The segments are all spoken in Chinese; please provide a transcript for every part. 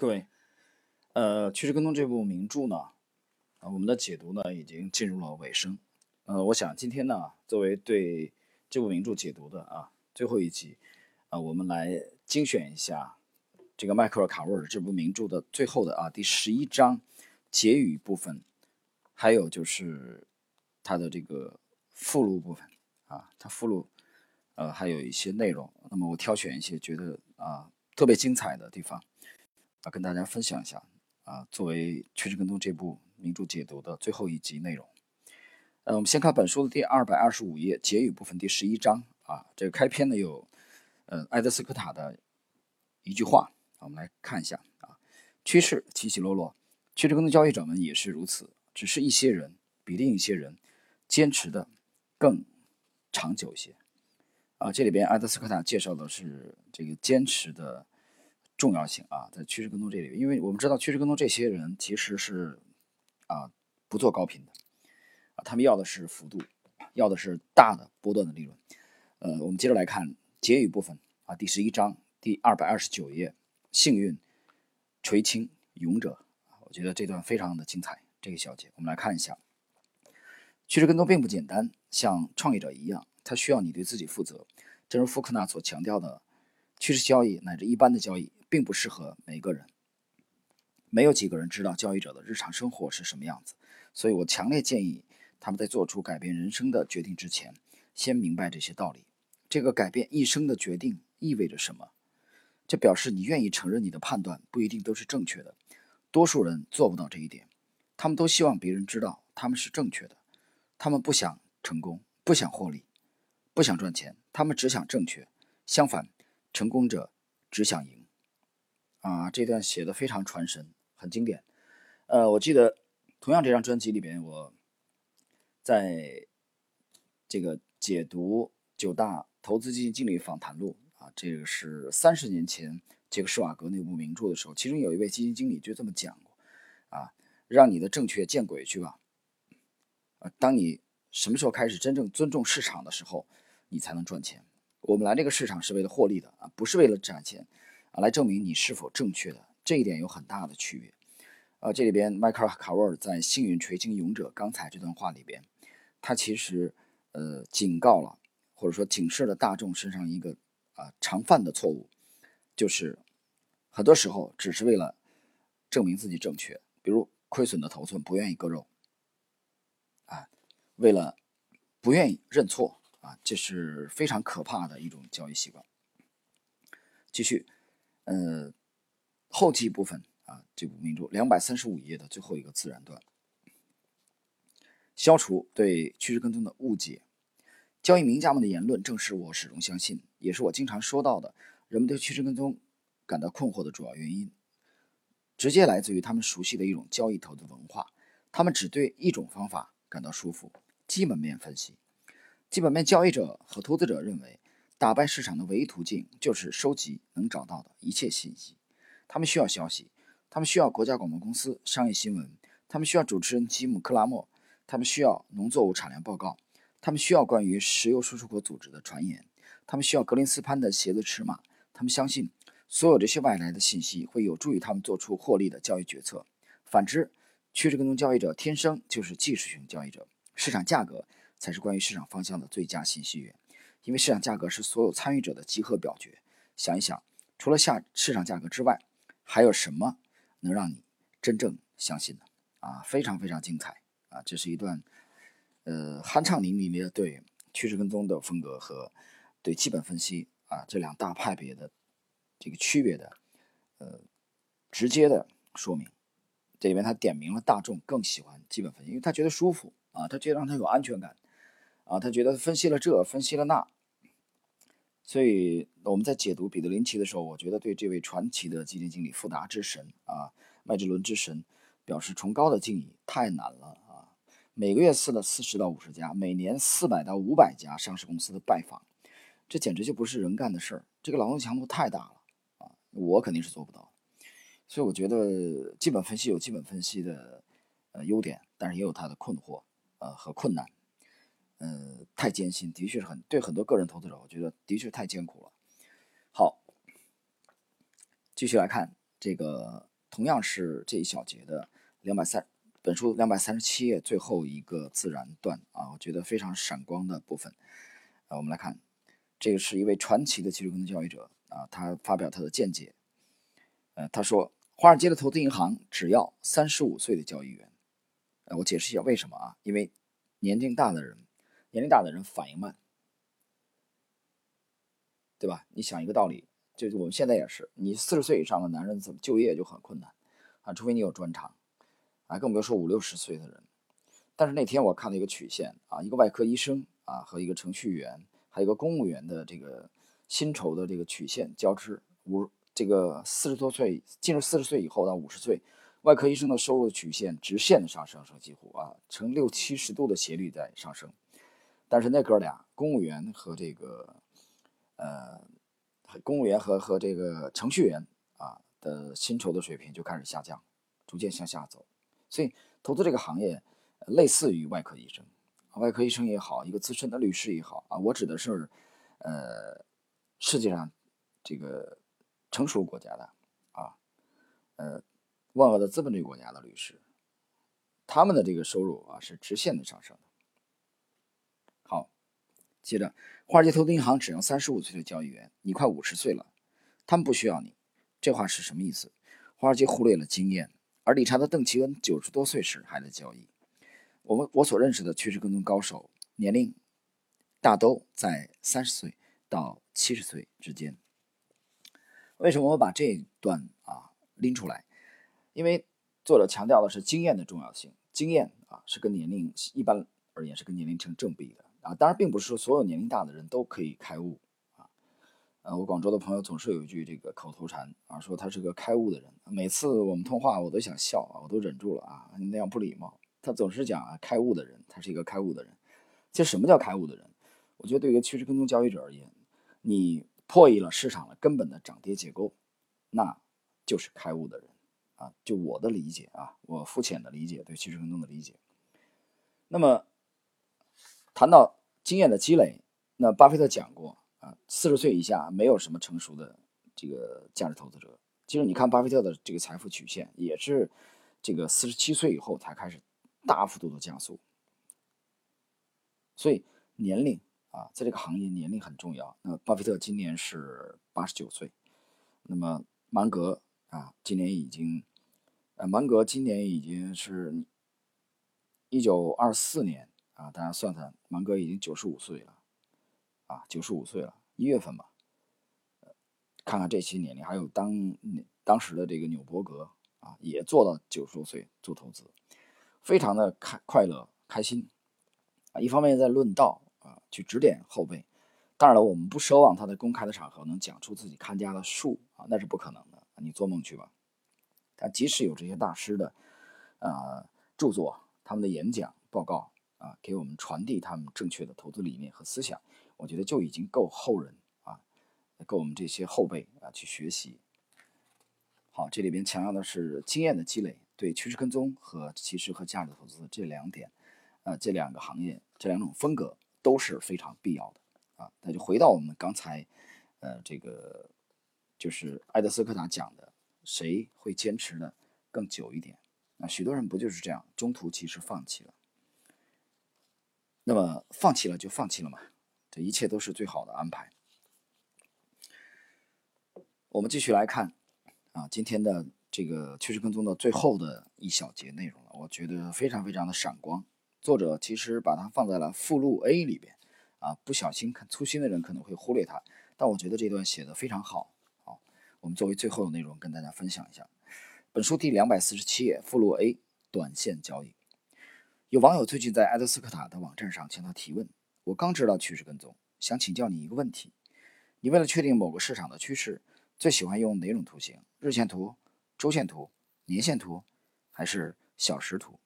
各位，呃，趋势跟踪这部名著呢，啊，我们的解读呢已经进入了尾声。呃，我想今天呢，作为对这部名著解读的啊最后一集，啊，我们来精选一下这个迈克尔·卡沃尔这部名著的最后的啊第十一章结语部分，还有就是它的这个附录部分啊，它附录呃还有一些内容。那么我挑选一些觉得啊特别精彩的地方。啊，跟大家分享一下啊，作为《趋势跟踪》这部名著解读的最后一集内容。呃，我们先看本书的第二百二十五页结语部分第十一章啊，这个开篇呢有呃埃德斯科塔的一句话，我们来看一下啊，趋势起起落落，趋势跟踪交易者们也是如此，只是一些人比另一些人坚持的更长久一些啊。这里边埃德斯科塔介绍的是这个坚持的。重要性啊，在趋势跟踪这里，因为我们知道趋势跟踪这些人其实是啊不做高频的啊，他们要的是幅度，要的是大的波段的利润。呃，我们接着来看结语部分啊，第十一章第二百二十九页，幸运垂青勇者我觉得这段非常的精彩。这个小节我们来看一下，趋势跟踪并不简单，像创业者一样，它需要你对自己负责。正如福克纳所强调的，趋势交易乃至一般的交易。并不适合每个人，没有几个人知道交易者的日常生活是什么样子，所以我强烈建议他们在做出改变人生的决定之前，先明白这些道理。这个改变一生的决定意味着什么？这表示你愿意承认你的判断不一定都是正确的。多数人做不到这一点，他们都希望别人知道他们是正确的。他们不想成功，不想获利，不想赚钱，他们只想正确。相反，成功者只想赢。啊，这段写的非常传神，很经典。呃，我记得同样这张专辑里边，我在这个解读九大投资基金经理访谈录啊，这个是三十年前杰克施瓦格那部名著的时候，其中有一位基金经理就这么讲过啊，让你的正确见鬼去吧！啊，当你什么时候开始真正尊重市场的时候，你才能赚钱。我们来这个市场是为了获利的啊，不是为了赚钱。啊，来证明你是否正确的这一点有很大的区别。呃，这里边迈克尔·卡沃尔在《幸运垂青勇者》刚才这段话里边，他其实呃警告了，或者说警示了大众身上一个啊常犯的错误，就是很多时候只是为了证明自己正确，比如亏损的头寸不愿意割肉，啊，为了不愿意认错啊，这是非常可怕的一种交易习惯。继续。呃，后记部分啊，这部名著两百三十五页的最后一个自然段，消除对趋势跟踪的误解。交易名家们的言论正是我始终相信，也是我经常说到的，人们对趋势跟踪感到困惑的主要原因，直接来自于他们熟悉的一种交易投资文化。他们只对一种方法感到舒服——基本面分析。基本面交易者和投资者认为。打败市场的唯一途径就是收集能找到的一切信息。他们需要消息，他们需要国家广播公司商业新闻，他们需要主持人吉姆·克拉默，他们需要农作物产量报告，他们需要关于石油输出国组织的传言，他们需要格林斯潘的鞋子尺码。他们相信所有这些外来的信息会有助于他们做出获利的交易决策。反之，趋势跟踪交易者天生就是技术型交易者，市场价格才是关于市场方向的最佳信息源。因为市场价格是所有参与者的集合表决。想一想，除了下市场价格之外，还有什么能让你真正相信呢？啊，非常非常精彩啊！这是一段呃酣畅淋漓的对趋势跟踪的风格和对基本分析啊这两大派别的这个区别的呃直接的说明。这里面他点明了大众更喜欢基本分析，因为他觉得舒服啊，他觉得让他有安全感。啊，他觉得分析了这，分析了那，所以我们在解读彼得林奇的时候，我觉得对这位传奇的基金经理富达之神啊，麦哲伦之神表示崇高的敬意。太难了啊！每个月四了四十到五十家，每年四百到五百家上市公司的拜访，这简直就不是人干的事儿。这个劳动强度太大了啊！我肯定是做不到。所以我觉得基本分析有基本分析的呃优点，但是也有它的困惑呃和困难。呃，太艰辛，的确是很对很多个人投资者，我觉得的确太艰苦了。好，继续来看这个同样是这一小节的两百三本书两百三十七页最后一个自然段啊，我觉得非常闪光的部分。啊，我们来看，这个是一位传奇的技术跟踪交易者啊，他发表他的见解。呃，他说，华尔街的投资银行只要三十五岁的交易员。呃，我解释一下为什么啊？因为年龄大的人，年龄大的人反应慢，对吧？你想一个道理，就是我们现在也是，你四十岁以上的男人怎么就业就很困难啊？除非你有专长。啊，更不要说五六十岁的人。但是那天我看了一个曲线啊，一个外科医生啊和一个程序员，还有一个公务员的这个薪酬的这个曲线交织。五这个四十多岁进入四十岁以后到五十岁，外科医生的收入曲线直线的上升，升几乎啊呈六七十度的斜率在上升。但是那哥俩，公务员和这个呃公务员和和这个程序员啊的薪酬的水平就开始下降，逐渐向下走。所以，投资这个行业类似于外科医生，外科医生也好，一个资深的律师也好啊，我指的是，呃，世界上这个成熟国家的啊，呃，万恶的资本主义国家的律师，他们的这个收入啊是直线的上升的。接着，华尔街投资银行只要三十五岁的交易员，你快五十岁了，他们不需要你，这话是什么意思？华尔街忽略了经验。而理查德·邓奇恩九十多岁时还在交易。我们我所认识的趋势跟踪高手，年龄大都在三十岁到七十岁之间。为什么我把这一段啊拎出来？因为作者强调的是经验的重要性。经验啊是跟年龄一般而言是跟年龄成正比的啊。当然，并不是说所有年龄大的人都可以开悟。呃，我广州的朋友总是有一句这个口头禅啊，说他是个开悟的人。每次我们通话，我都想笑啊，我都忍住了啊，那样不礼貌。他总是讲啊，开悟的人，他是一个开悟的人。其实什么叫开悟的人？我觉得对于趋势跟踪交易者而言，你破译了市场的根本的涨跌结构，那就是开悟的人啊。就我的理解啊，我肤浅的理解对趋势跟踪的理解。那么谈到经验的积累，那巴菲特讲过。啊，四十岁以下没有什么成熟的这个价值投资者。其实你看巴菲特的这个财富曲线，也是这个四十七岁以后才开始大幅度的加速。所以年龄啊，在这个行业年龄很重要。那巴菲特今年是八十九岁，那么芒格啊，今年已经，呃，芒格今年已经是一九二四年啊，大家算算，芒格已经九十五岁了。啊，九十五岁了，一月份吧。看看这些年龄，还有当当时的这个纽伯格啊，也做到九十多岁做投资，非常的开快乐开心啊。一方面在论道啊，去指点后辈。当然了，我们不奢望他在公开的场合能讲出自己看家的术啊，那是不可能的，你做梦去吧。但即使有这些大师的啊著作，他们的演讲报告啊，给我们传递他们正确的投资理念和思想。我觉得就已经够后人啊，够我们这些后辈啊去学习。好，这里边强调的是经验的积累，对趋势跟踪和其实和价值投资这两点，呃，这两个行业这两种风格都是非常必要的啊。那就回到我们刚才，呃，这个就是埃德斯科塔讲的，谁会坚持的更久一点？那许多人不就是这样，中途其实放弃了。那么放弃了就放弃了嘛。这一切都是最好的安排。我们继续来看啊，今天的这个趋势跟踪的最后的一小节内容了，我觉得非常非常的闪光。作者其实把它放在了附录 A 里边啊，不小心看粗心的人可能会忽略它，但我觉得这段写的非常好。好，我们作为最后的内容跟大家分享一下。本书第两百四十七页附录 A，短线交易。有网友最近在埃德斯科塔的网站上向他提问。我刚知道趋势跟踪，想请教你一个问题：你为了确定某个市场的趋势，最喜欢用哪种图形？日线图、周线图、年线图，还是小时图？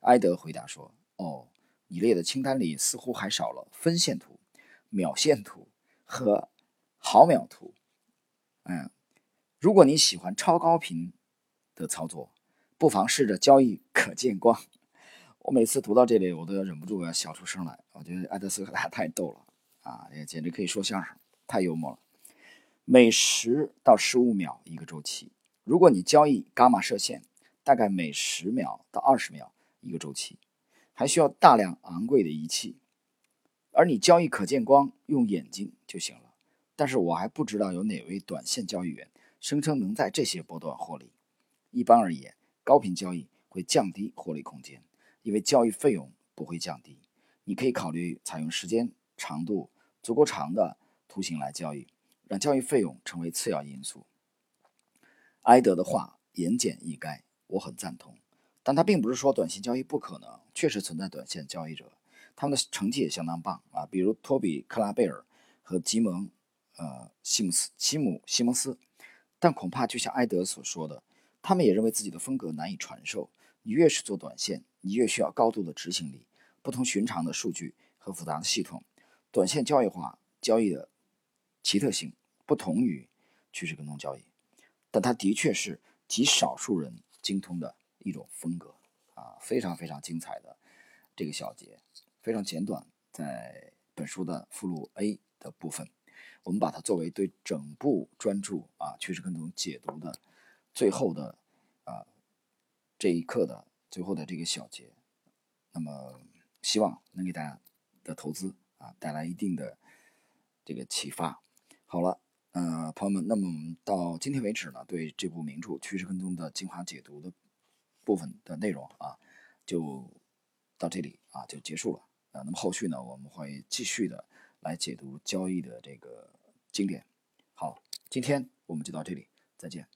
埃德回答说：“哦，你列的清单里似乎还少了分线图、秒线图和毫秒图。嗯，如果你喜欢超高频的操作，不妨试着交易可见光。”我每次读到这里，我都要忍不住要笑出声来。我觉得埃德斯科塔太逗了啊，也简直可以说相声，太幽默了。每十到十五秒一个周期，如果你交易伽马射线，大概每十秒到二十秒一个周期，还需要大量昂贵的仪器。而你交易可见光，用眼睛就行了。但是我还不知道有哪位短线交易员声称能在这些波段获利。一般而言，高频交易会降低获利空间，因为交易费用不会降低。你可以考虑采用时间长度足够长的图形来交易，让交易费用成为次要因素。埃德的话言简意赅，我很赞同。但他并不是说短线交易不可能，确实存在短线交易者。他们的成绩也相当棒啊，比如托比·克拉贝尔和吉蒙，呃，西姆斯、西姆·西蒙斯。但恐怕就像埃德所说的，他们也认为自己的风格难以传授。你越是做短线，你越需要高度的执行力、不同寻常的数据和复杂的系统。短线交易化交易的奇特性不同于趋势跟踪交易，但它的确是极少数人精通的一种风格啊，非常非常精彩的这个小节。非常简短，在本书的附录 A 的部分，我们把它作为对整部专注啊趋势跟踪解读的最后的啊这一课的最后的这个小结，那么希望能给大家的投资啊带来一定的这个启发。好了，呃，朋友们，那么我们到今天为止呢，对这部名著《趋势跟踪》的精华解读的部分的内容啊，就到这里啊就结束了。呃，那么后续呢，我们会继续的来解读交易的这个经典。好，今天我们就到这里，再见。